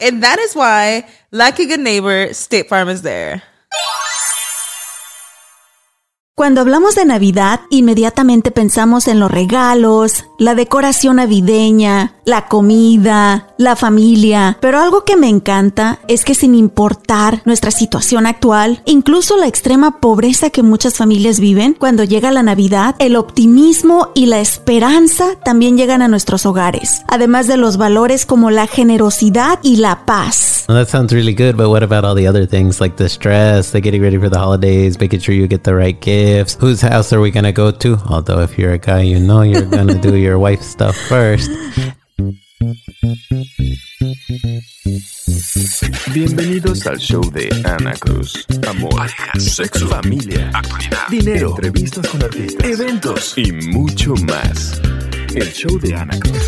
And that is why, like a good neighbor, State Farm is there. Cuando hablamos de Navidad, inmediatamente pensamos en los regalos, la decoración navideña, la comida, la familia, pero algo que me encanta es que sin importar nuestra situación actual, incluso la extrema pobreza que muchas familias viven, cuando llega la Navidad, el optimismo y la esperanza también llegan a nuestros hogares, además de los valores como la generosidad y la paz. Well, that sounds really good, but what about all the other things like the stress, the getting ready for the holidays, making sure you get the right gifts? Whose house are we gonna go to? Although if you're a guy, you know you're gonna do your wife's stuff first. Bienvenidos al show de Ana Cruz. Amor, Parejas, sexo, familia, actualidad, dinero, entrevistas con artistas, eventos y mucho más. El show de Ana Cruz.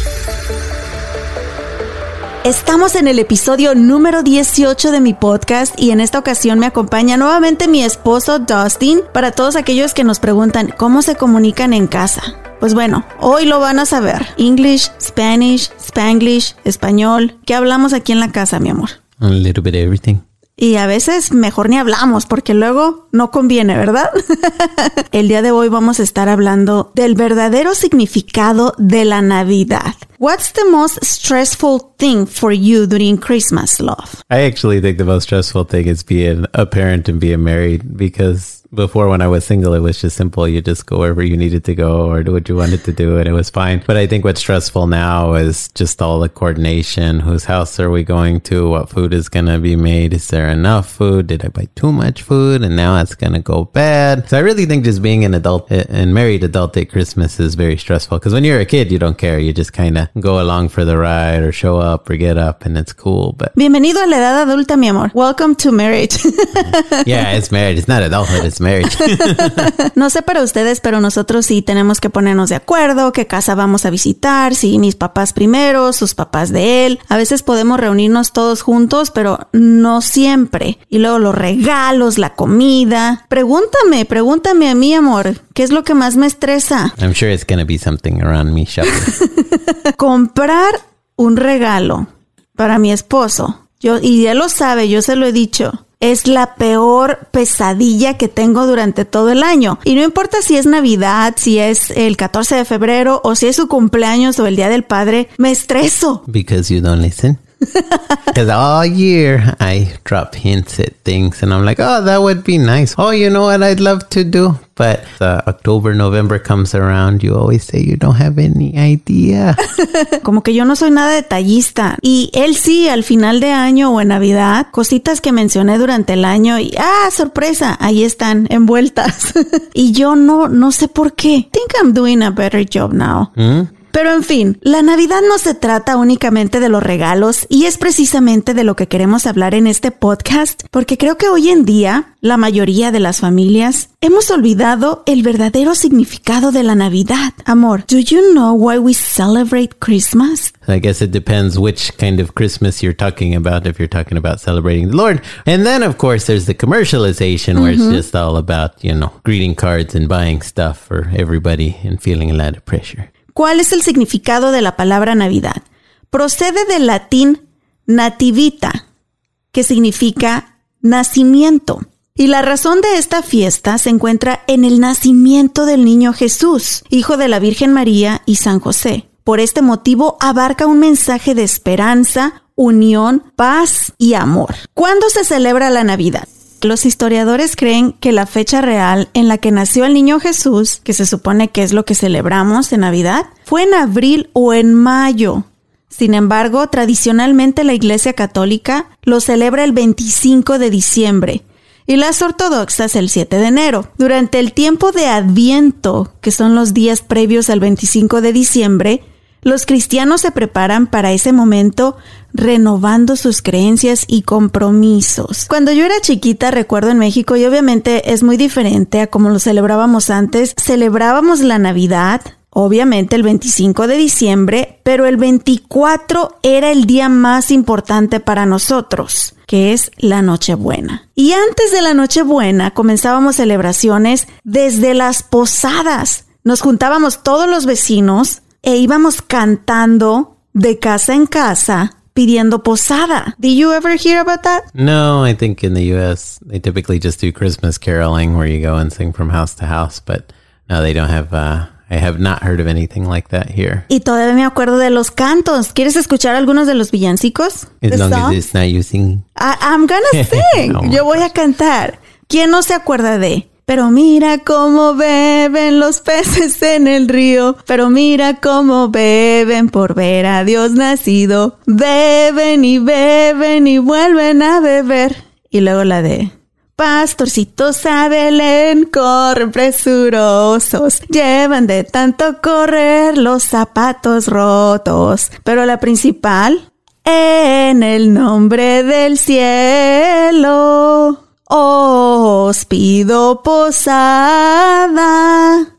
Estamos en el episodio número 18 de mi podcast y en esta ocasión me acompaña nuevamente mi esposo Dustin para todos aquellos que nos preguntan cómo se comunican en casa. Pues bueno, hoy lo van a saber. English, Spanish, Spanglish, español. ¿Qué hablamos aquí en la casa, mi amor? A little bit of everything. Y a veces mejor ni hablamos porque luego no conviene, ¿verdad? El día de hoy vamos a estar hablando del verdadero significado de la Navidad. What's the most stressful thing for you during Christmas, love? I actually think the most stressful thing is being a parent and being married because before when I was single, it was just simple. You just go wherever you needed to go or do what you wanted to do and it was fine. But I think what's stressful now is just all the coordination. Whose house are we going to? What food is going to be made? Is there enough food? Did I buy too much food? And now it's going to go bad. So I really think just being an adult eh, and married adult at Christmas is very stressful because when you're a kid, you don't care. You just kind of go along for the ride or show up or get up and it's cool. But Bienvenido a la edad adulta, mi amor. Welcome to marriage. yeah, it's married. It's not adulthood. It's marriage. No sé para ustedes, pero nosotros sí tenemos que ponernos de acuerdo, qué casa vamos a visitar, si mis papás primero, sus papás de él. A veces podemos reunirnos todos juntos, pero no siempre. Y luego los regalos, la comida. Pregúntame, pregúntame a mí, amor, ¿qué es lo que más me estresa? I'm sure it's to be something around me shopping. Comprar un regalo para mi esposo. Yo, y ya lo sabe, yo se lo he dicho. Es la peor pesadilla que tengo durante todo el año. Y no importa si es Navidad, si es el 14 de febrero o si es su cumpleaños o el Día del Padre, me estreso. because you don't listen. Because all year I drop hints at things and I'm like, oh, that would be nice. Oh, you know what I'd love to do? But uh, October, November comes around, you always say you don't have any idea. Como que yo no soy nada detallista. Y él sí, al final de año o en Navidad, cositas que mencioné durante el año y, ah, sorpresa, ahí están envueltas. y yo no, no sé por qué. Think I'm doing a better job now. Pero en fin, la Navidad no se trata únicamente de los regalos y es precisamente de lo que queremos hablar en este podcast, porque creo que hoy en día la mayoría de las familias hemos olvidado el verdadero significado de la Navidad. Amor, do you know why we celebrate Christmas? I guess it depends which kind of Christmas you're talking about, if you're talking about celebrating the Lord. And then, of course, there's the commercialization where it's just all about, you know, greeting cards and buying stuff for everybody and feeling a lot of pressure. ¿Cuál es el significado de la palabra Navidad? procede del latín nativita, que significa nacimiento. Y la razón de esta fiesta se encuentra en el nacimiento del niño Jesús, hijo de la Virgen María y San José. Por este motivo abarca un mensaje de esperanza, unión, paz y amor. ¿Cuándo se celebra la Navidad? Los historiadores creen que la fecha real en la que nació el niño Jesús, que se supone que es lo que celebramos en Navidad, fue en abril o en mayo. Sin embargo, tradicionalmente la Iglesia Católica lo celebra el 25 de diciembre y las ortodoxas el 7 de enero. Durante el tiempo de Adviento, que son los días previos al 25 de diciembre, los cristianos se preparan para ese momento renovando sus creencias y compromisos. Cuando yo era chiquita, recuerdo en México, y obviamente es muy diferente a como lo celebrábamos antes, celebrábamos la Navidad, obviamente el 25 de diciembre, pero el 24 era el día más importante para nosotros, que es la Nochebuena. Y antes de la Nochebuena comenzábamos celebraciones desde las posadas. Nos juntábamos todos los vecinos e íbamos cantando de casa en casa pidiendo posada. Did you ever hear about that? No, I think in the US they typically just do Christmas caroling where you go and sing from house to house, but no, they don't have uh I have not heard of anything like that here. Y todavía me acuerdo de los cantos. ¿Quieres escuchar algunos de los villancicos? As long as it's not you sing. I- I'm gonna sing. Oh Yo voy a cantar. ¿Quién no se acuerda de? Pero mira cómo beben los peces en el río. Pero mira cómo beben por ver a Dios nacido. Beben y beben y vuelven a beber. Y luego la de... Pastorcitos a Belén corren presurosos, llevan de tanto correr los zapatos rotos. Pero la principal, en el nombre del cielo, os pido posada,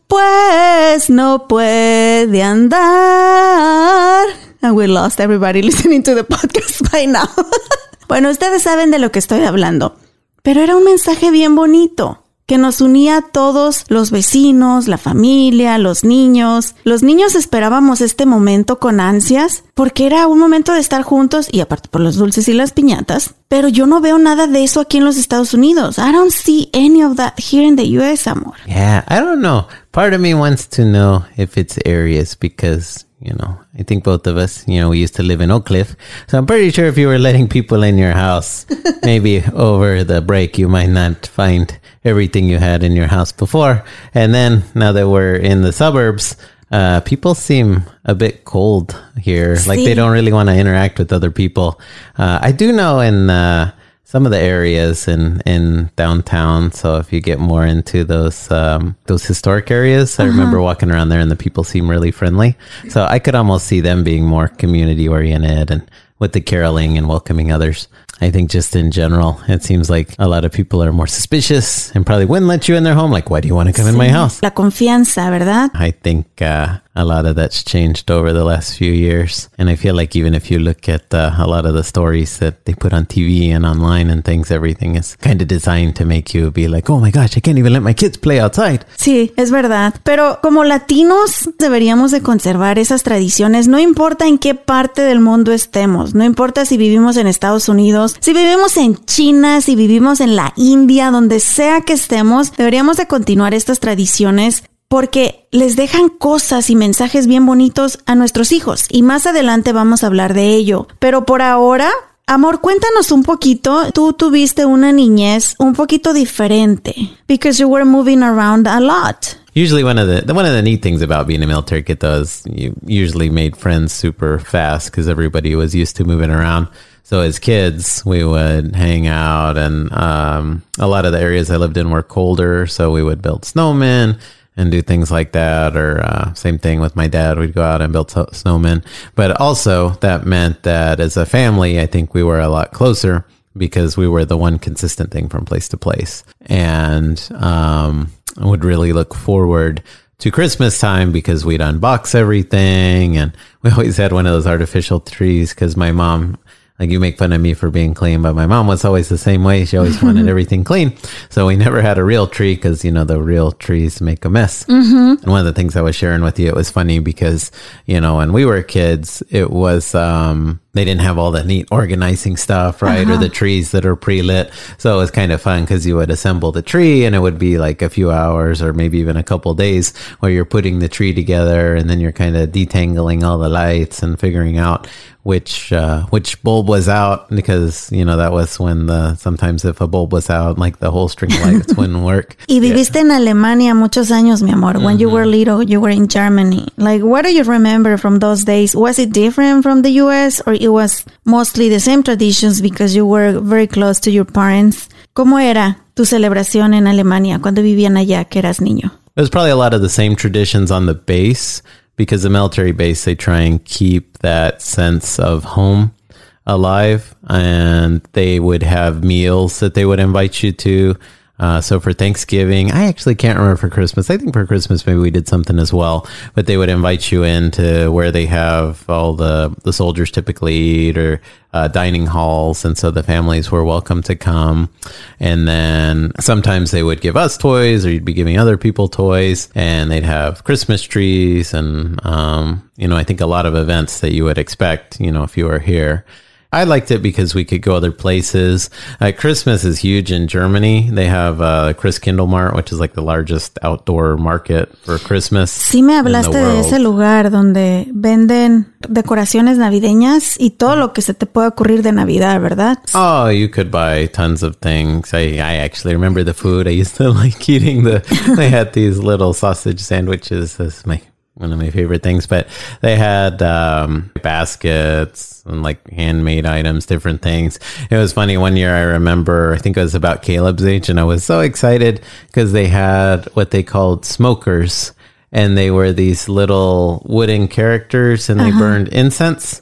pues no puede andar. And we lost everybody listening to the podcast by now. bueno, ustedes saben de lo que estoy hablando. Pero era un mensaje bien bonito que nos unía a todos los vecinos, la familia, los niños. Los niños esperábamos este momento con ansias porque era un momento de estar juntos y aparte por los dulces y las piñatas. Pero yo no veo nada de eso aquí en los Estados Unidos. I don't see any of that here in the US, amor. Yeah, I don't know. Part of me wants to know if it's areas because, you know, I think both of us, you know, we used to live in Oak Cliff. So I'm pretty sure if you were letting people in your house, maybe over the break, you might not find everything you had in your house before. And then now that we're in the suburbs, uh, people seem a bit cold here. Like they don't really want to interact with other people. Uh, I do know in, uh, some of the areas in in downtown. So if you get more into those um, those historic areas, I remember walking around there, and the people seem really friendly. So I could almost see them being more community oriented and with the caroling and welcoming others. I think just in general, it seems like a lot of people are more suspicious and probably wouldn't let you in their home. Like, why do you want to come in my house? La confianza, ¿verdad? I think uh, a lot of that's changed over the last few years. And I feel like even if you look at uh, a lot of the stories that they put on TV and online and things, everything is kind of designed to make you be like, oh my gosh, I can't even let my kids play outside. Sí, es verdad. Pero como latinos deberíamos de conservar esas tradiciones, no importa en qué parte del mundo estemos, no importa si vivimos en Estados Unidos, si vivimos en China, si vivimos en la India, donde sea que estemos, deberíamos de continuar estas tradiciones porque les dejan cosas y mensajes bien bonitos a nuestros hijos. Y más adelante vamos a hablar de ello. Pero por ahora... Amor, cuéntanos un poquito. Tú tuviste una niñez un poquito diferente because you were moving around a lot. Usually, one of the, one of the neat things about being a military kid though is you usually made friends super fast because everybody was used to moving around. So as kids, we would hang out, and um, a lot of the areas I lived in were colder, so we would build snowmen and do things like that. Or uh, same thing with my dad, we'd go out and build snowmen. But also that meant that as a family, I think we were a lot closer because we were the one consistent thing from place to place, and um, I would really look forward to Christmas time because we'd unbox everything and we always had one of those artificial trees because my mom like you make fun of me for being clean, but my mom was always the same way. She always wanted everything clean. So we never had a real tree because, you know, the real trees make a mess. And one of the things I was sharing with you, it was funny because, you know, when we were kids, it was, um, they didn't have all the neat organizing stuff, right? Or the trees that are pre lit. So it was kind of fun because you would assemble the tree and it would be like a few hours or maybe even a couple days where you're putting the tree together and then you're kind of detangling all the lights and figuring out which uh, which bulb was out because you know that was when the sometimes if a bulb was out like the whole string lights wouldn't work. Y viviste en Alemania muchos años, mi amor. When you were little, you were in Germany. Like, what do you remember from those days? Was it different from the US or it was mostly the same traditions because you were very close to your parents? ¿Cómo era tu celebración en Alemania cuando vivían allá que eras niño? There's probably a lot of the same traditions on the base because the military base they try and keep that sense of home alive and they would have meals that they would invite you to uh, so for Thanksgiving, I actually can't remember for Christmas. I think for Christmas maybe we did something as well. But they would invite you into where they have all the the soldiers typically eat or uh, dining halls, and so the families were welcome to come. And then sometimes they would give us toys, or you'd be giving other people toys, and they'd have Christmas trees, and um, you know I think a lot of events that you would expect, you know, if you were here. I liked it because we could go other places. Uh, Christmas is huge in Germany. They have uh, Chris Kindle Mart, which is like the largest outdoor market for Christmas. Sí me hablaste de ese lugar donde venden decoraciones navideñas y todo lo que se te puede ocurrir de Navidad, ¿verdad? Oh, you could buy tons of things. I, I actually remember the food. I used to like eating the. they had these little sausage sandwiches. That's my one of my favorite things. But they had um, baskets and like handmade items, different things. It was funny. One year, I remember. I think it was about Caleb's age, and I was so excited because they had what they called smokers, and they were these little wooden characters, and they burned incense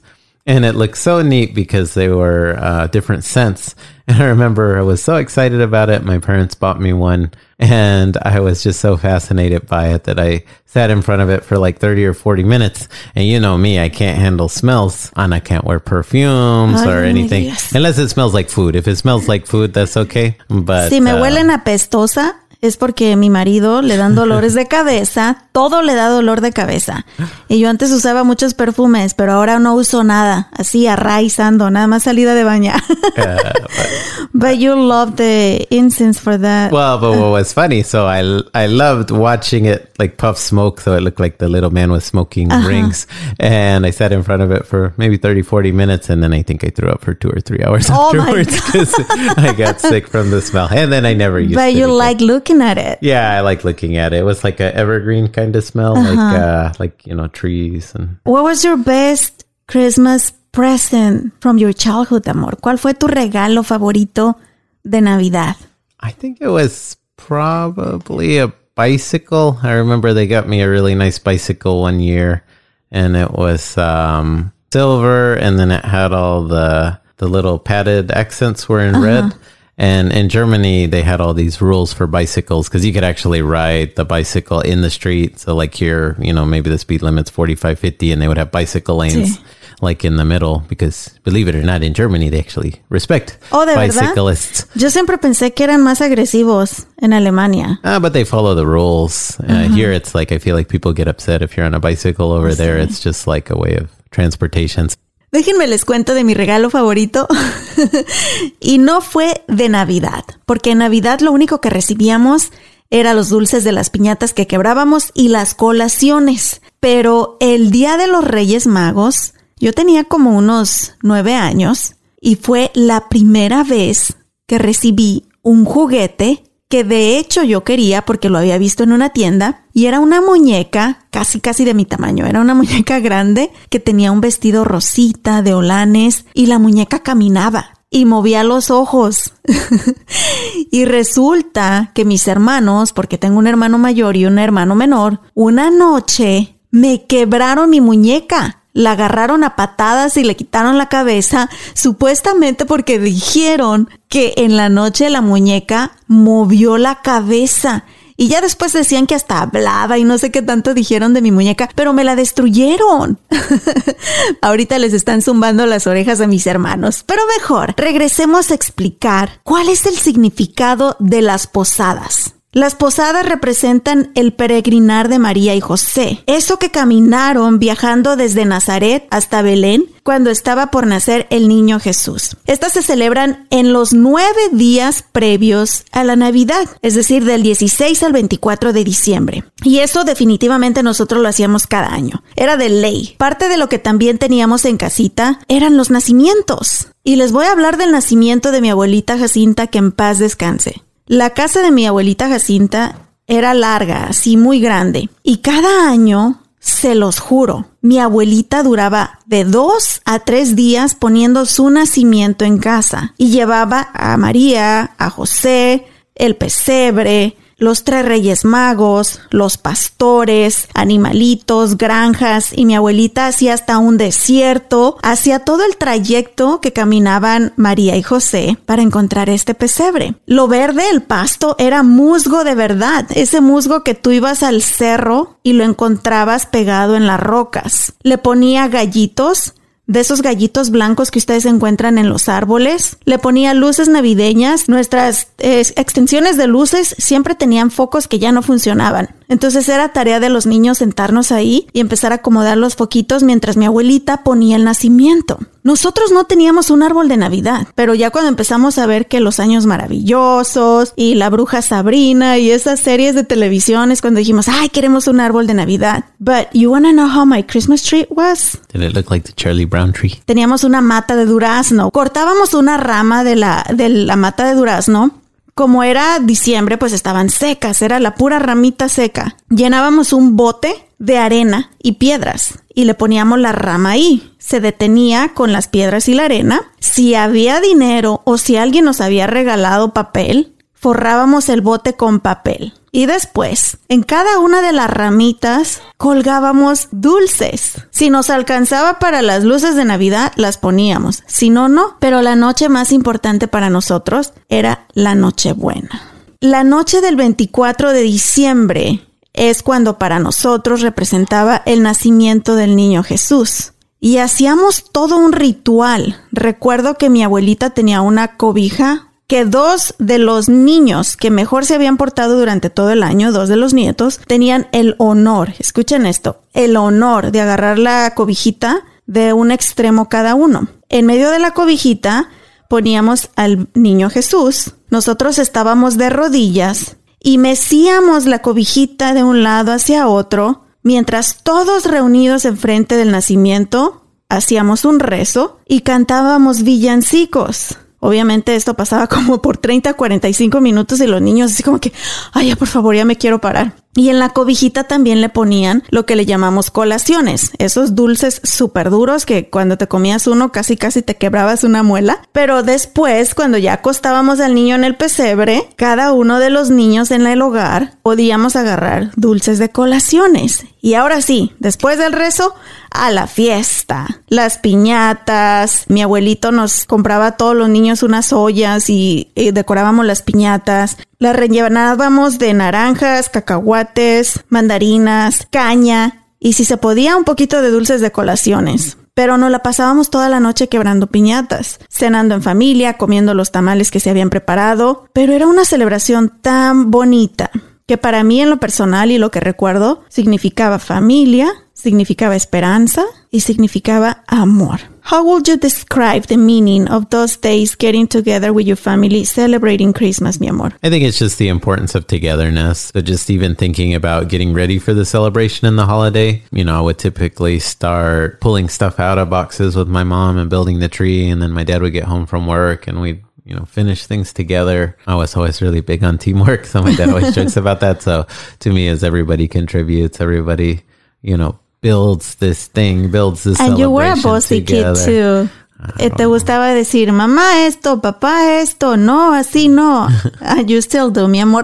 and it looked so neat because they were uh, different scents. And I remember I was so excited about it. My parents bought me one, and I was just so fascinated by it that I sat in front of it for like 30 or 40 minutes. And you know me, I can't handle smells, and I can't wear perfumes Ay, or anything digas. unless it smells like food. If it smells like food, that's okay. But Si me uh, huelen apestosa es porque mi marido le dan dolores de cabeza, todo le da dolor de cabeza. Y yo antes usaba muchos perfumes, pero ahora no uso nada, así arraizando, nada más salida de bañar. but you love the incense for that. Well, but what was funny, so I I loved watching it like puff smoke, so it looked like the little man was smoking rings. And I sat in front of it for maybe 30, 40 minutes, and then I think I threw up for two or three hours Oh afterwards because I got sick from the smell. And then I never used it. but you again. like looking at it. Yeah, I like looking at it. It was like a evergreen kind of smell, like uh like you know trees and What was your best Christmas present from your childhood, amor? ¿Cuál fue tu regalo favorito de Navidad? I think it was probably a bicycle. I remember they got me a really nice bicycle one year and it was um silver and then it had all the the little padded accents were in red. And in Germany, they had all these rules for bicycles because you could actually ride the bicycle in the street. So, like here, you know, maybe the speed limit's 45, 50, and they would have bicycle lanes. Like in the middle because, believe it or not, in Germany, they actually respect Oh, ¿de verdad? bicyclists. Yo siempre pensé que eran más agresivos en Alemania. Ah, but they follow the rules. Uh, Here, it's like I feel like people get upset if you're on a bicycle. Over there, it's just like a way of transportation. Déjenme les cuento de mi regalo favorito. y no fue de Navidad, porque en Navidad lo único que recibíamos era los dulces de las piñatas que quebrábamos y las colaciones. Pero el día de los Reyes Magos, yo tenía como unos nueve años y fue la primera vez que recibí un juguete que de hecho yo quería porque lo había visto en una tienda y era una muñeca casi casi de mi tamaño, era una muñeca grande que tenía un vestido rosita de olanes y la muñeca caminaba y movía los ojos. y resulta que mis hermanos, porque tengo un hermano mayor y un hermano menor, una noche me quebraron mi muñeca. La agarraron a patadas y le quitaron la cabeza, supuestamente porque dijeron que en la noche la muñeca movió la cabeza Y ya después decían que hasta hablaba y no sé qué tanto dijeron de mi muñeca, pero me la destruyeron. Ahorita les están zumbando las orejas a mis hermanos. Pero mejor, regresemos a explicar cuál es el significado de las posadas. Las posadas representan el peregrinar de María y José, eso que caminaron viajando desde Nazaret hasta Belén cuando estaba por nacer el niño Jesús. Estas se celebran en los nueve días previos a la Navidad, es decir, del 16 al 24 de diciembre. Y eso definitivamente nosotros lo hacíamos cada año. Era de ley. Parte de lo que también teníamos en casita eran los nacimientos. Y les voy a hablar del nacimiento de mi abuelita Jacinta, que en paz descanse. La casa de mi abuelita Jacinta era larga, así muy grande, y cada año, se los juro, mi abuelita duraba de dos a tres días poniendo su nacimiento en casa y llevaba a María, a José, el pesebre, los tres reyes magos, los pastores, animalitos, granjas y mi abuelita hacía hasta un desierto, hacía todo el trayecto que caminaban María y José para encontrar este pesebre. Lo verde, el pasto, era musgo de verdad, ese musgo que tú ibas al cerro y lo encontrabas pegado en las rocas. Le ponía gallitos de esos gallitos blancos que ustedes encuentran en los árboles. Le ponía luces navideñas. Nuestras eh, extensiones de luces siempre tenían focos que ya no funcionaban. Entonces era tarea de los niños sentarnos ahí y empezar a acomodar los foquitos mientras mi abuelita ponía el nacimiento. Nosotros no teníamos un árbol de Navidad, pero ya cuando empezamos a ver que los años maravillosos y la bruja Sabrina y esas series de televisión es cuando dijimos, ay, queremos un árbol de Navidad. But you wanna know how my Christmas tree was? Did it look like the Charlie Brown tree? Teníamos una mata de durazno. Cortábamos una rama de la, de la mata de durazno como era diciembre, pues estaban secas, era la pura ramita seca. Llenábamos un bote de arena y piedras y le poníamos la rama ahí. Se detenía con las piedras y la arena. Si había dinero o si alguien nos había regalado papel, forrábamos el bote con papel. Y después, en cada una de las ramitas colgábamos dulces. Si nos alcanzaba para las luces de Navidad, las poníamos. Si no, no. Pero la noche más importante para nosotros era la Nochebuena. La noche del 24 de diciembre es cuando para nosotros representaba el nacimiento del niño Jesús. Y hacíamos todo un ritual. Recuerdo que mi abuelita tenía una cobija que dos de los niños que mejor se habían portado durante todo el año, dos de los nietos, tenían el honor, escuchen esto, el honor de agarrar la cobijita de un extremo cada uno. En medio de la cobijita poníamos al niño Jesús, nosotros estábamos de rodillas y mecíamos la cobijita de un lado hacia otro, mientras todos reunidos enfrente del nacimiento hacíamos un rezo y cantábamos villancicos. Obviamente esto pasaba como por 30, 45 minutos y los niños así como que, ay, ya por favor, ya me quiero parar. Y en la cobijita también le ponían lo que le llamamos colaciones, esos dulces súper duros que cuando te comías uno casi casi te quebrabas una muela. Pero después, cuando ya acostábamos al niño en el pesebre, cada uno de los niños en el hogar podíamos agarrar dulces de colaciones. Y ahora sí, después del rezo, a la fiesta. Las piñatas. Mi abuelito nos compraba a todos los niños unas ollas y, decorábamos las piñatas. Las rellenábamos de naranjas, cacahuates, mandarinas, caña y si se podía un poquito de dulces de colaciones. Pero nos la pasábamos toda la noche quebrando piñatas, cenando en familia, comiendo los tamales que se habían preparado, pero era una celebración tan bonita que para mí en lo personal y lo que recuerdo significaba familia, significaba esperanza y significaba amor. How would you describe the meaning of those days getting together with your family celebrating Christmas, mi amor? I think it's just the importance of togetherness. So, just even thinking about getting ready for the celebration and the holiday, you know, I would typically start pulling stuff out of boxes with my mom and building the tree. And then my dad would get home from work and we'd you know, finish things together. I was always really big on teamwork. So my dad always jokes about that. So to me, as everybody contributes, everybody, you know, builds this thing, builds this And you were a bossy together. kid too. Te gustaba decir, mamá esto, papá esto, no, así no. You still do, mi amor.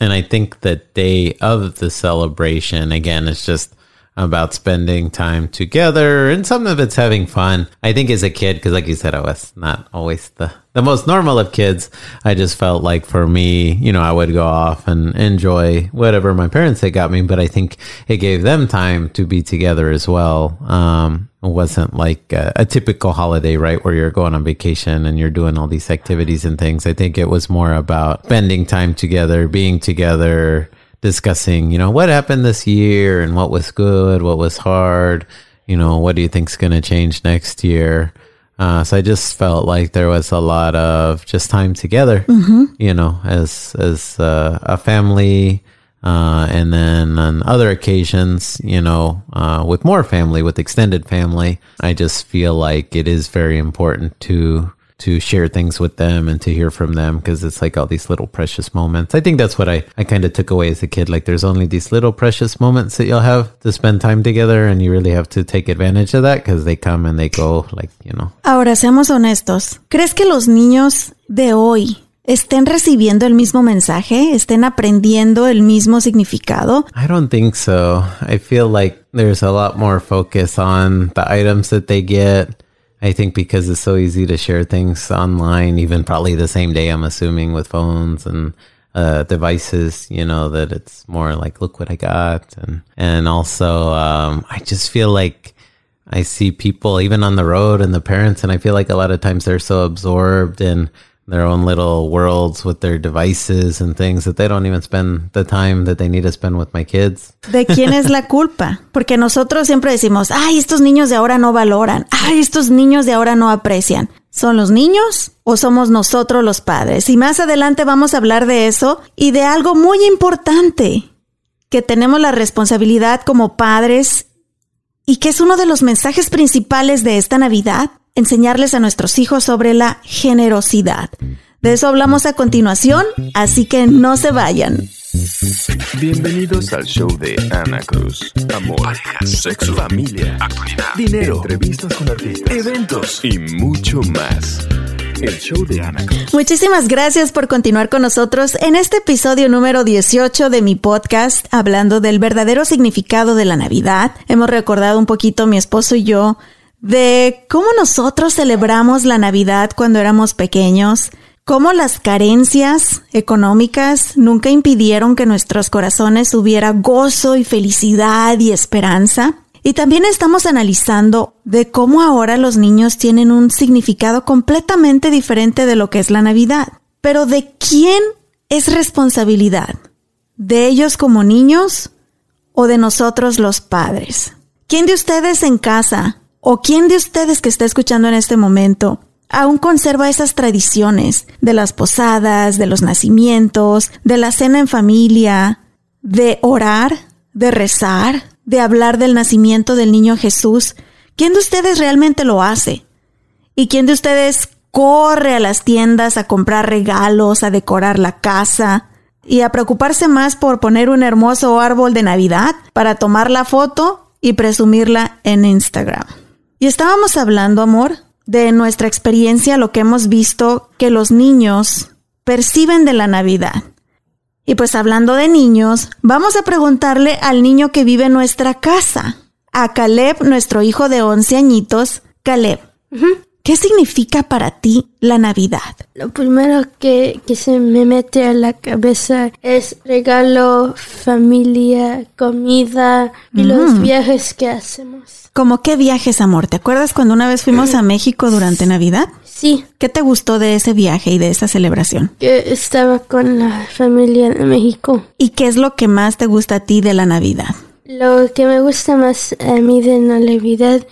and I think the day of the celebration, again, it's just about spending time together and some of it's having fun. I think as a kid, because like you said, I was not always the, the most normal of kids. I just felt like for me, you know, I would go off and enjoy whatever my parents had got me, but I think it gave them time to be together as well. Um, it wasn't like a, a typical holiday, right? Where you're going on vacation and you're doing all these activities and things. I think it was more about spending time together, being together, discussing, you know, what happened this year and what was good, what was hard, you know, what do you think's going to change next year? Uh, so I just felt like there was a lot of just time together, you know, as as uh, a family, uh, and then on other occasions, you know, uh, with more family, with extended family, I just feel like it is very important to to share things with them and to hear from them because it's like all these little precious moments. I think that's what I, I kind of took away as a kid. Like there's only these little precious moments that you'll have to spend time together and you really have to take advantage of that because they come and they go like, you know. Ahora, seamos honestos. ¿Crees que los niños de hoy estén recibiendo el mismo mensaje? ¿Estén aprendiendo el mismo significado? I don't think so. I feel like there's a lot more focus on the items that they get. I think because it's so easy to share things online, even probably the same day, I'm assuming, with phones and uh, devices, you know, that it's more like, look what I got. And, and also, um, I just feel like I see people even on the road and the parents, and I feel like a lot of times they're so absorbed in their own little worlds with their devices and things that they don't even spend the time that they need to spend with my kids. ¿De quién es la culpa? Porque nosotros siempre decimos, ay, estos niños de ahora no valoran, ay, estos niños de ahora no aprecian. ¿Son los niños o somos nosotros los padres? Y más adelante vamos a hablar de eso y de algo muy importante, que tenemos la responsabilidad como padres y que es uno de los mensajes principales de esta Navidad, enseñarles a nuestros hijos sobre la generosidad. De eso hablamos a continuación, así que no se vayan. Bienvenidos al show de Ana Cruz. Amor, sexo, familia, actualidad, dinero, entrevistas con artistas, eventos y mucho más. El show de Ana Cruz. Muchísimas gracias por continuar con nosotros en este episodio número 18 de mi podcast hablando del verdadero significado de la Navidad. Hemos recordado un poquito mi esposo y yo de cómo nosotros celebramos la Navidad cuando éramos pequeños, cómo las carencias económicas nunca impidieron que nuestros corazones hubiera gozo y felicidad y esperanza. Y también estamos analizando de cómo ahora los niños tienen un significado completamente diferente de lo que es la Navidad. Pero ¿de quién es responsabilidad? ¿De ellos como niños o de nosotros los padres? ¿Quién de ustedes en casa o quién de ustedes que está escuchando en este momento aún conserva esas tradiciones de las posadas, de los nacimientos, de la cena en familia, de orar, de rezar, de hablar del nacimiento del niño Jesús? ¿Quién de ustedes realmente lo hace? ¿Y quién de ustedes corre a las tiendas a comprar regalos, a decorar la casa y a preocuparse más por poner un hermoso árbol de Navidad para tomar la foto y presumirla en Instagram? Y estábamos hablando, amor, de nuestra experiencia, lo que hemos visto que los niños perciben de la Navidad. Y pues hablando de niños, vamos a preguntarle al niño que vive en nuestra casa, a Caleb, nuestro hijo de 11 añitos. Caleb, ¿qué significa para ti la Navidad? Lo primero que, que se me mete a la cabeza es regalo, familia, comida y los viajes que hacemos. ¿Cómo qué viajes, amor? ¿Te acuerdas cuando una vez fuimos a México durante Navidad? Sí, ¿Qué te gustó de ese viaje y de esa celebración? que estaba con la familia de México. ¿Y qué es lo que más te gusta a ti de la Navidad? Lo que me gusta más a mí de la Navidad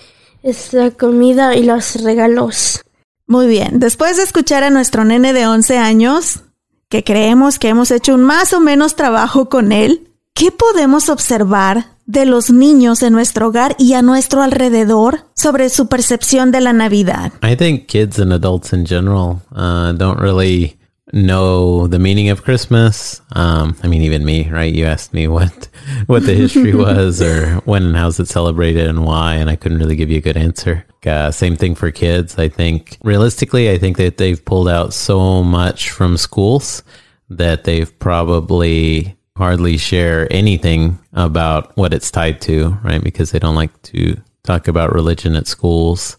es la comida y los regalos. Muy bien, después de escuchar a nuestro nene de 11 años, que creemos que hemos hecho un más o menos trabajo con él, ¿qué podemos observar de los niños en nuestro hogar y a nuestro alrededor sobre su percepción de la Navidad? I think kids and adults in general uh, don't really know the meaning of Christmas. Um, I mean, even me, right? You asked me what what the history was, or when and how's it celebrated, and why, and I couldn't really give you a good answer. Uh, same thing for kids. I think realistically, I think that they've pulled out so much from schools that they've probably hardly share anything about what it's tied to, right? Because they don't like to talk about religion at schools.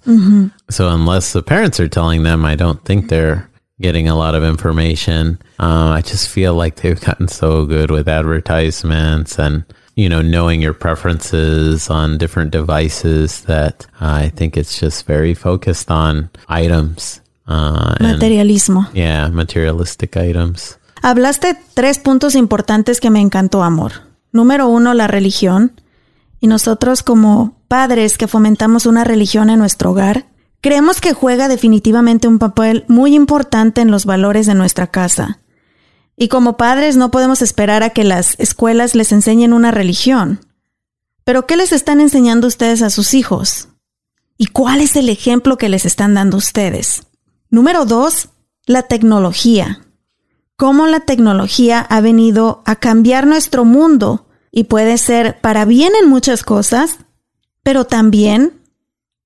So unless the parents are telling them, I don't think they're getting a lot of information. Uh, I just feel like they've gotten so good with advertisements and you know knowing your preferences on different devices that uh, I think it's just very focused on items. Uh, and, Materialismo. yeah, materialistic items. Hablaste tres puntos importantes que me encantó, amor. Número uno, la religión. Y nosotros como padres que fomentamos una religión en nuestro hogar, creemos que juega definitivamente un papel muy importante en los valores de nuestra casa. Y como padres no podemos esperar a que las escuelas les enseñen una religión. Pero ¿qué les están enseñando ustedes a sus hijos? ¿Y cuál es el ejemplo que les están dando ustedes? Número dos, la tecnología cómo la tecnología ha venido a cambiar nuestro mundo y puede ser para bien en muchas cosas, pero también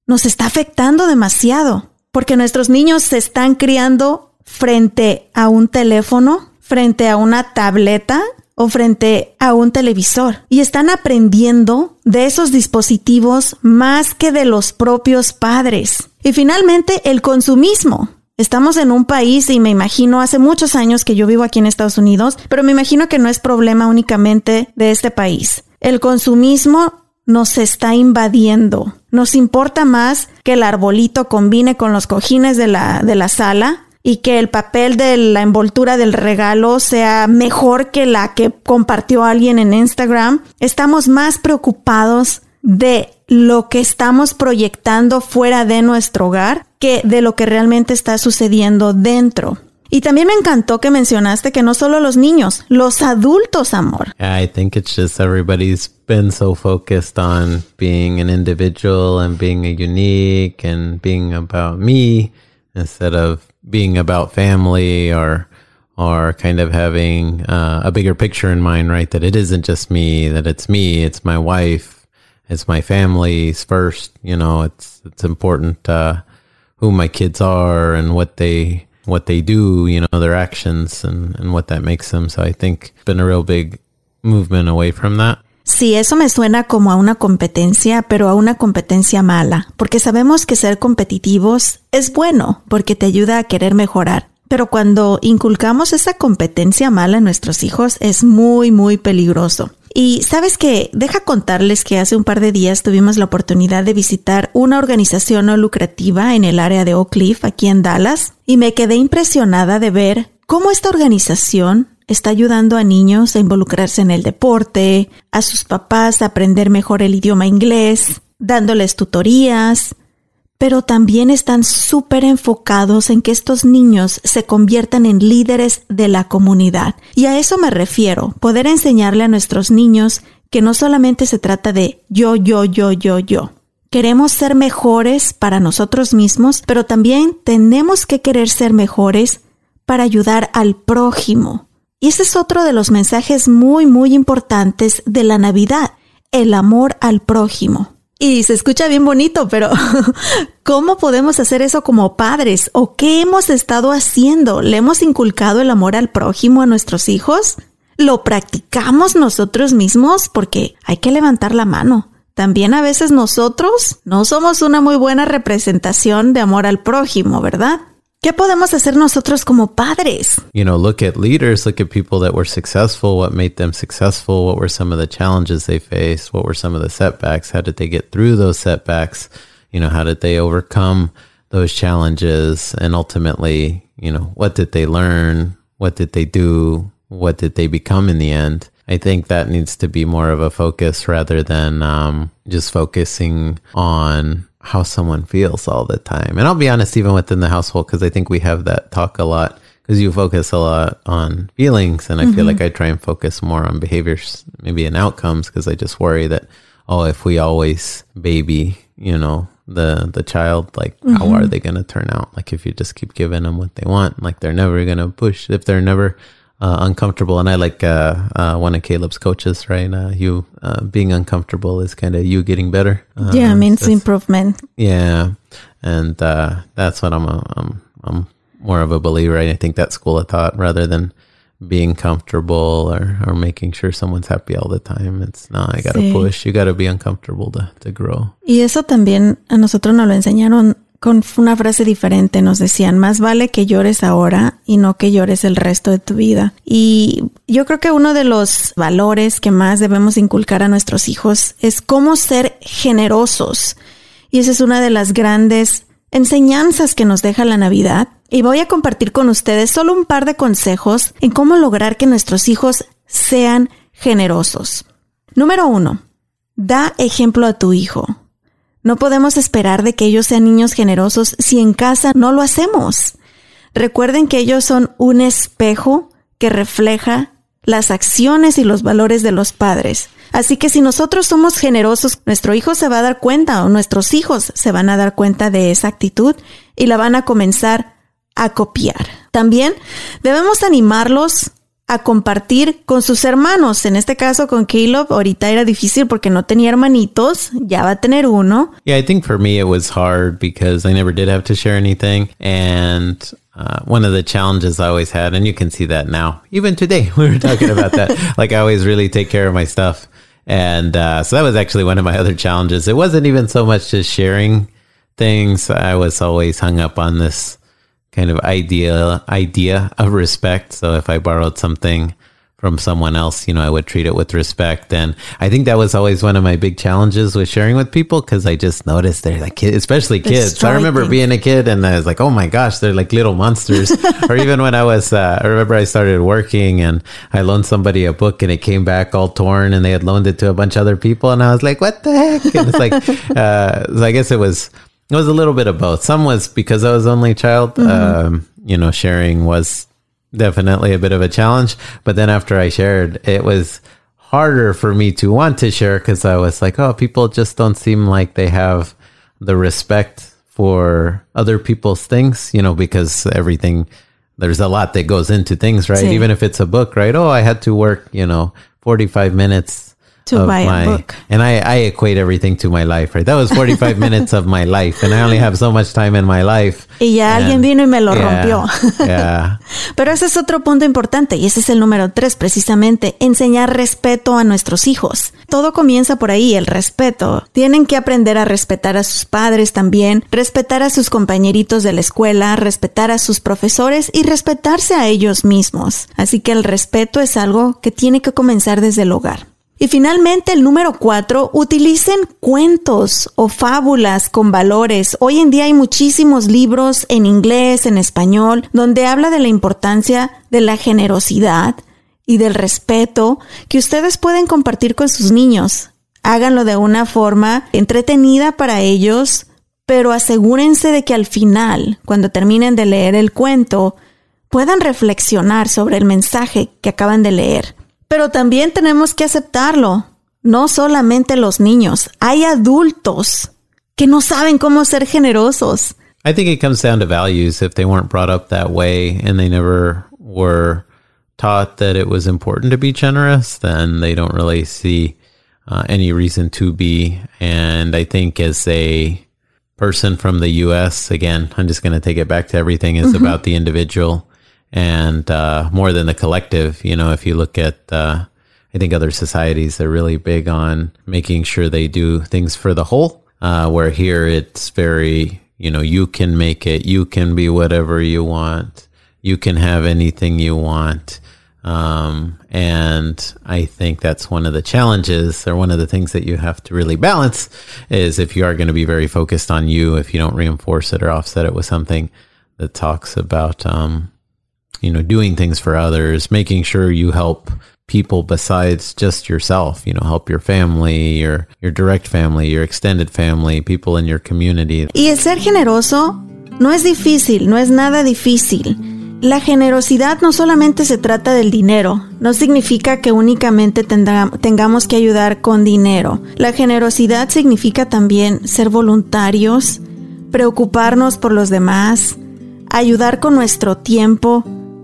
nos está afectando demasiado, porque nuestros niños se están criando frente a un teléfono, frente a una tableta o frente a un televisor y están aprendiendo de esos dispositivos más que de los propios padres. Y finalmente, el consumismo. Estamos en un país y me imagino hace muchos años que yo vivo aquí en Estados Unidos, pero me imagino que no es problema únicamente de este país. El consumismo nos está invadiendo. Nos importa más que el arbolito combine con los cojines de la, de la sala y que el papel de la envoltura del regalo sea mejor que la que compartió alguien en Instagram. Estamos más preocupados de lo que estamos proyectando fuera de nuestro hogar que de lo que realmente está sucediendo dentro. Y también me encantó que mencionaste que no solo los niños, los adultos, amor. I think it's just everybody's been so focused on being an individual and being a unique and being about me instead of being about family or or kind of having uh, a bigger picture in mind, right? That it isn't just me, that it's me, it's my wife, it's my family's first. You know, it's it's important uh, who my kids are and what they what they do. You know, their actions and and what that makes them. So I think it's been a real big movement away from that. Sí, eso me suena como a una competencia, pero a una competencia mala, porque sabemos que ser competitivos es bueno, porque te ayuda a querer mejorar. Pero cuando inculcamos esa competencia mala en nuestros hijos es muy, muy peligroso. Y sabes que, deja contarles que hace un par de días tuvimos la oportunidad de visitar una organización no lucrativa en el área de Oak Cliff, aquí en Dallas, y me quedé impresionada de ver cómo esta organización está ayudando a niños a involucrarse en el deporte, a sus papás a aprender mejor el idioma inglés, dándoles tutorías, pero también están súper enfocados en que estos niños se conviertan en líderes de la comunidad. Y a eso me refiero, poder enseñarle a nuestros niños que no solamente se trata de yo, yo, yo, yo, yo. Queremos ser mejores para nosotros mismos, pero también tenemos que querer ser mejores para ayudar al prójimo. Y ese es otro de los mensajes muy, muy importantes de la Navidad, el amor al prójimo. Y se escucha bien bonito, pero ¿cómo podemos hacer eso como padres? ¿O qué hemos estado haciendo? ¿Le hemos inculcado el amor al prójimo a nuestros hijos? ¿Lo practicamos nosotros mismos? Porque hay que levantar la mano. También a veces nosotros no somos una muy buena representación de amor al prójimo, ¿verdad? ¿Qué podemos hacer nosotros como padres? you know, look at leaders, look at people that were successful, what made them successful, what were some of the challenges they faced, what were some of the setbacks, how did they get through those setbacks, you know, how did they overcome those challenges, and ultimately, you know, what did they learn, what did they do, what did they become in the end? I think that needs to be more of a focus rather than um, just focusing on how someone feels all the time. And I'll be honest, even within the household, because I think we have that talk a lot. Because you focus a lot on feelings, and I feel like mm-hmm. I try and focus more on behaviors, maybe and outcomes, because I just worry that oh, if we always baby, you know, the the child, like how are mm-hmm. they going to turn out? Like if you just keep giving them what they want, like they're never going to push. If they're never uh, uncomfortable, and I like uh, uh, one of Caleb's coaches, right? Uh, you uh, being uncomfortable is kind of you getting better. Yeah, means improvement. yeah, and uh, that's what I'm. A, I'm. I'm more of a believer. I think that school of thought rather than being comfortable or, or making sure someone's happy all the time. It's no, I gotta Sí. push. You gotta be uncomfortable to, to grow. Y eso también a nosotros nos lo enseñaron con una frase diferente. Nos decían, más vale que llores ahora y no que llores el resto de tu vida. Y yo creo que uno de los valores que más debemos inculcar a nuestros hijos es cómo ser generosos. Y esa es una de las grandes enseñanzas que nos deja la Navidad. Y voy a compartir con ustedes solo un par de consejos en cómo lograr que nuestros hijos sean generosos. Número uno, da ejemplo a tu hijo. No podemos esperar de que ellos sean niños generosos si en casa no lo hacemos. Recuerden que ellos son un espejo que refleja las acciones y los valores de los padres. Así que si nosotros somos generosos, nuestro hijo se va a dar cuenta o nuestros hijos se van a dar cuenta de esa actitud y la van a comenzar a copiar. También debemos animarlos a compartir con sus hermanos. En este caso con Caleb, ahorita era difícil porque no tenía hermanitos, ya va a tener uno. Yeah, I think for me it was hard because I never did have to share anything. And uh, one of the challenges I always had, and you can see that now, even today, we were talking about that. like I always really take care of my stuff. And uh, so that was actually one of my other challenges. It wasn't even so much just sharing things. I was always hung up on this kind of idea idea of respect. So if I borrowed something from someone else, you know, I would treat it with respect. And I think that was always one of my big challenges with sharing with people because I just noticed they're like kids, especially kids. I remember being a kid and I was like, oh my gosh, they're like little monsters. or even when I was, uh, I remember I started working and I loaned somebody a book and it came back all torn and they had loaned it to a bunch of other people. And I was like, what the heck? And it's like, uh, so I guess it was, it was a little bit of both. Some was because I was only child. Um, you know, sharing was definitely a bit of a challenge. But then after I shared, it was harder for me to want to share because I was like, oh, people just don't seem like they have the respect for other people's things, you know, because everything, there's a lot that goes into things, right? Even if it's a book, right? Oh, I had to work, you know, 45 minutes To buy a my, book. and I, I equate everything to my life, right? That was 45 minutes of my life, and I only have so much time in my life. Y ya alguien vino y me lo Yeah, rompió. yeah. Pero ese es otro punto importante y ese es el número tres, precisamente, enseñar respeto a nuestros hijos. Todo comienza por ahí, el respeto. Tienen que aprender a respetar a sus padres también, respetar a sus compañeritos de la escuela, respetar a sus profesores y respetarse a ellos mismos. Así que el respeto es algo que tiene que comenzar desde el hogar. Y finalmente, el número cuatro, utilicen cuentos o fábulas con valores. Hoy en día hay muchísimos libros en inglés, en español, donde habla de la importancia de la generosidad y del respeto que ustedes pueden compartir con sus niños. Háganlo de una forma entretenida para ellos, pero asegúrense de que al final, cuando terminen de leer el cuento, puedan reflexionar sobre el mensaje que acaban de leer. Pero también tenemos que aceptarlo. No solamente los niños, hay adultos que no saben cómo ser generosos. I think it comes down to values. If they weren't brought up that way and they never were taught that it was important to be generous, then they don't really see uh, any reason to be. And I think as a person from the U.S., again, I'm just going to take it back to everything is about the individual and uh, more than the collective. You know, if you look at, uh, I think other societies they're really big on making sure they do things for the whole. Uh, where here it's very, you know, you can make it, you can be whatever you want, you can have anything you want. Um, and I think that's one of the challenges or one of the things that you have to really balance is if you are going to be very focused on you, if you don't reinforce it or offset it with something that talks about, um, doing things for others, making sure you help people besides just yourself, you know, help your family, your, direct family, your extended family, people in your community. Y el ser generoso no es difícil, no es nada difícil. La generosidad no solamente se trata del dinero, no significa que únicamente tengamos que ayudar con dinero. La generosidad significa también ser voluntarios, preocuparnos por los demás, ayudar con nuestro tiempo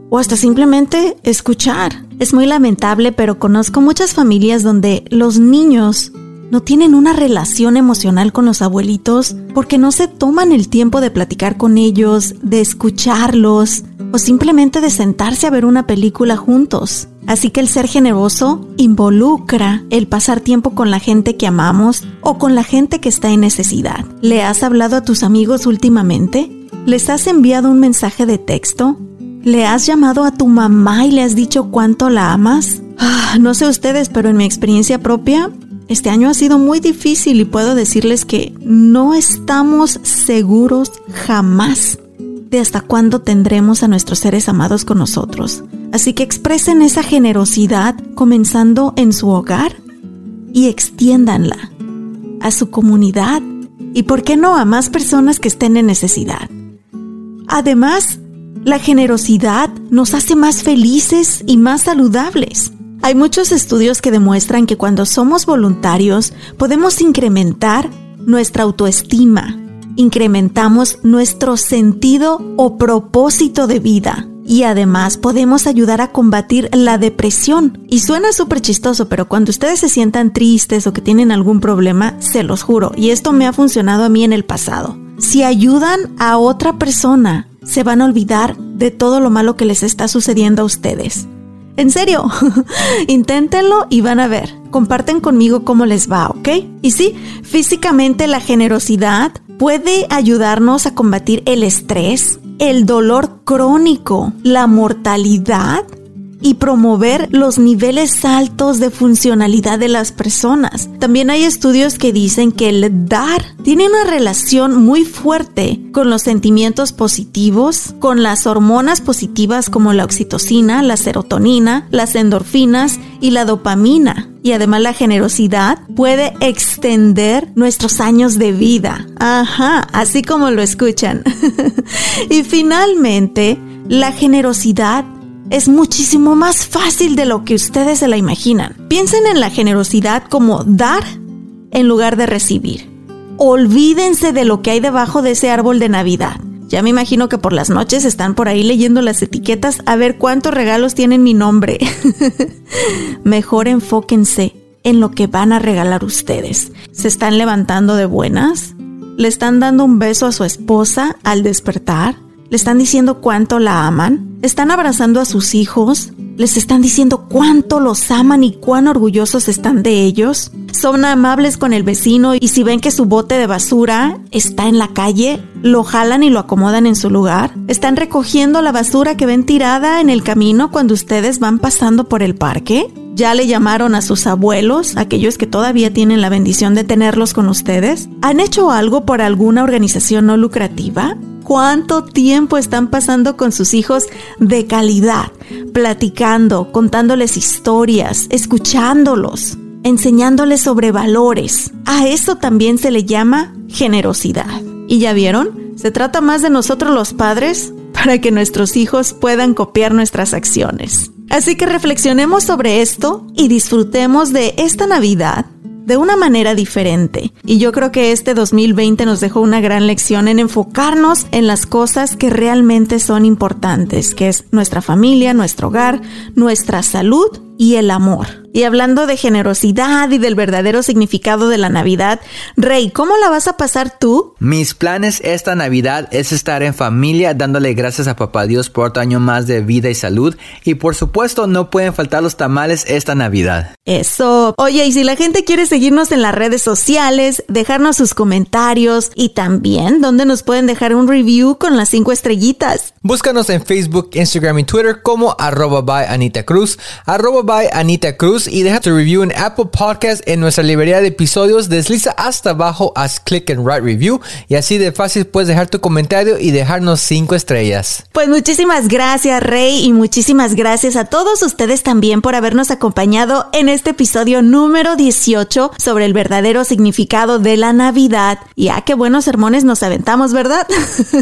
o hasta simplemente escuchar. Es muy lamentable, pero conozco muchas familias donde los niños no tienen una relación emocional con los abuelitos porque no se toman el tiempo de platicar con ellos, de escucharlos o simplemente de sentarse a ver una película juntos. Así que el ser generoso involucra el pasar tiempo con la gente que amamos o con la gente que está en necesidad. ¿Le has hablado a tus amigos últimamente? ¿Les has enviado un mensaje de texto? ¿Le has llamado a tu mamá y le has dicho cuánto la amas? Ah, no sé ustedes, pero en mi experiencia propia, este año ha sido muy difícil y puedo decirles que no estamos seguros jamás de hasta cuándo tendremos a nuestros seres amados con nosotros. Así que expresen esa generosidad comenzando en su hogar y extiéndanla a su comunidad y, por qué no, a más personas que estén en necesidad. Además, la generosidad nos hace más felices y más saludables. Hay muchos estudios que demuestran que cuando somos voluntarios podemos incrementar nuestra autoestima, incrementamos nuestro sentido o propósito de vida y además podemos ayudar a combatir la depresión. Y suena súper chistoso, pero cuando ustedes se sientan tristes o que tienen algún problema, se los juro, y esto me ha funcionado a mí en el pasado. Si ayudan a otra persona, se van a olvidar de todo lo malo que les está sucediendo a ustedes. En serio, inténtenlo y van a ver. Comparten conmigo cómo les va, ¿ok? Y sí, físicamente la generosidad puede ayudarnos a combatir el estrés, el dolor crónico, la mortalidad y promover los niveles altos de funcionalidad de las personas. También hay estudios que dicen que el dar tiene una relación muy fuerte con los sentimientos positivos, con las hormonas positivas como la oxitocina, la serotonina, las endorfinas y la dopamina. Y además la generosidad puede extender nuestros años de vida. Ajá, así como lo escuchan. y finalmente, la generosidad es muchísimo más fácil de lo que ustedes se la imaginan. Piensen en la generosidad como dar en lugar de recibir. Olvídense de lo que hay debajo de ese árbol de Navidad. Ya me imagino que por las noches están por ahí leyendo las etiquetas a ver cuántos regalos tienen mi nombre. Mejor enfóquense en lo que van a regalar ustedes. ¿Se están levantando de buenas? ¿Le están dando un beso a su esposa al despertar? ¿Le están diciendo cuánto la aman? ¿Están abrazando a sus hijos? ¿Les están diciendo cuánto los aman y cuán orgullosos están de ellos? ¿Son amables con el vecino y si ven que su bote de basura está en la calle, lo jalan y lo acomodan en su lugar? ¿Están recogiendo la basura que ven tirada en el camino cuando ustedes van pasando por el parque? ¿Ya le llamaron a sus abuelos, aquellos que todavía tienen la bendición de tenerlos con ustedes? ¿Han hecho algo por alguna organización no lucrativa? Cuánto tiempo están pasando con sus hijos de calidad, platicando, contándoles historias, escuchándolos, enseñándoles sobre valores. A eso también se le llama generosidad. ¿Y ya vieron? Se trata más de nosotros los padres para que nuestros hijos puedan copiar nuestras acciones. Así que reflexionemos sobre esto y disfrutemos de esta Navidad de una manera diferente. Y yo creo que este 2020 nos dejó una gran lección en enfocarnos en las cosas que realmente son importantes, que es nuestra familia, nuestro hogar, nuestra salud y el amor. Y hablando de generosidad y del verdadero significado de la Navidad, Rey, ¿cómo la vas a pasar tú? Mis planes esta Navidad es estar en familia dándole gracias a Papá Dios por otro año más de vida y salud. Y por supuesto no pueden faltar los tamales esta Navidad. Eso. Oye, y si la gente quiere seguirnos en las redes sociales, dejarnos sus comentarios y también donde nos pueden dejar un review con las cinco estrellitas. Búscanos en Facebook, Instagram y Twitter como arroba by Anita Cruz, arroba by Anita Cruz y deja tu review en Apple Podcast en nuestra librería de episodios. Desliza hasta abajo, haz click en Write Review y así de fácil puedes dejar tu comentario y dejarnos cinco estrellas. Pues muchísimas gracias Rey y muchísimas gracias a todos ustedes también por habernos acompañado en este episodio número 18 sobre el verdadero significado de la Navidad. Y ah, qué buenos sermones nos aventamos, ¿verdad?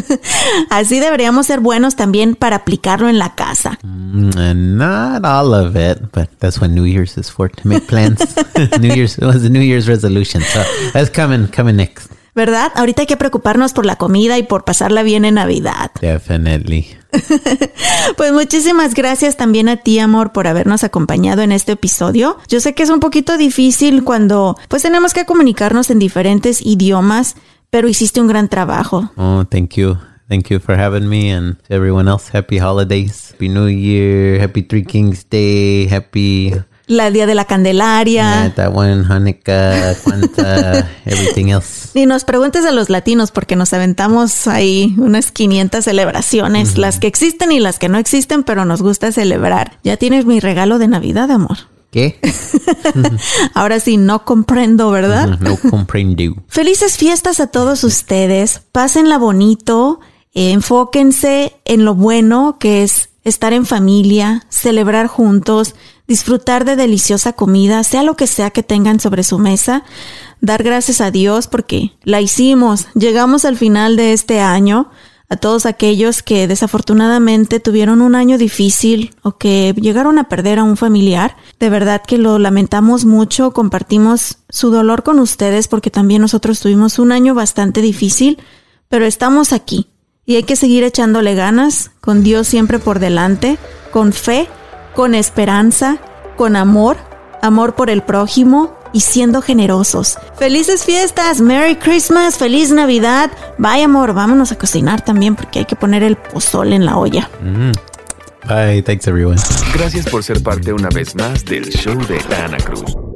así deberíamos ser buenos también para aplicarlo en la casa. Mm, not all of it, but that's what New Year's is for to make plans. New Year's it was a New Year's resolution, so that's coming coming next. ¿verdad? Ahorita hay que preocuparnos por la comida y por pasarla bien en Navidad. Definitely. Pues muchísimas gracias también a ti, amor, por habernos acompañado en este episodio. Yo sé que es un poquito difícil cuando pues tenemos que comunicarnos en diferentes idiomas, pero hiciste un gran trabajo. Oh, thank you. Thank you for having me and to everyone else. Happy holidays. Happy New Year. Happy Three Kings Day. Happy La Día de la Candelaria. that one, Hanukkah, Kwanzaa, everything else. Ni nos preguntes a los latinos porque nos aventamos ahí unas 500 celebraciones, las que existen y las que no existen, pero nos gusta celebrar. Ya tienes mi regalo de Navidad, amor. ¿Qué? Ahora sí, no comprendo, ¿verdad? No comprendo. Felices fiestas a todos ustedes. Pásenla bonito. Eh, enfóquense en lo bueno que es estar en familia, celebrar juntos, disfrutar de deliciosa comida, sea lo que sea que tengan sobre su mesa. Dar gracias a Dios porque la hicimos. Llegamos al final de este año. A todos aquellos que desafortunadamente tuvieron un año difícil o que llegaron a perder a un familiar, de verdad que lo lamentamos mucho, compartimos su dolor con ustedes porque también nosotros tuvimos un año bastante difícil, pero estamos aquí y hay que seguir echándole ganas, con Dios siempre por delante, con fe, con esperanza, con amor, amor por el prójimo y siendo generosos. Felices fiestas, Merry Christmas, feliz Navidad. Vaya amor, vámonos a cocinar también porque hay que poner el pozole en la olla. Bye. Thanks, everyone. Gracias por ser parte una vez más del show de Ana Cruz.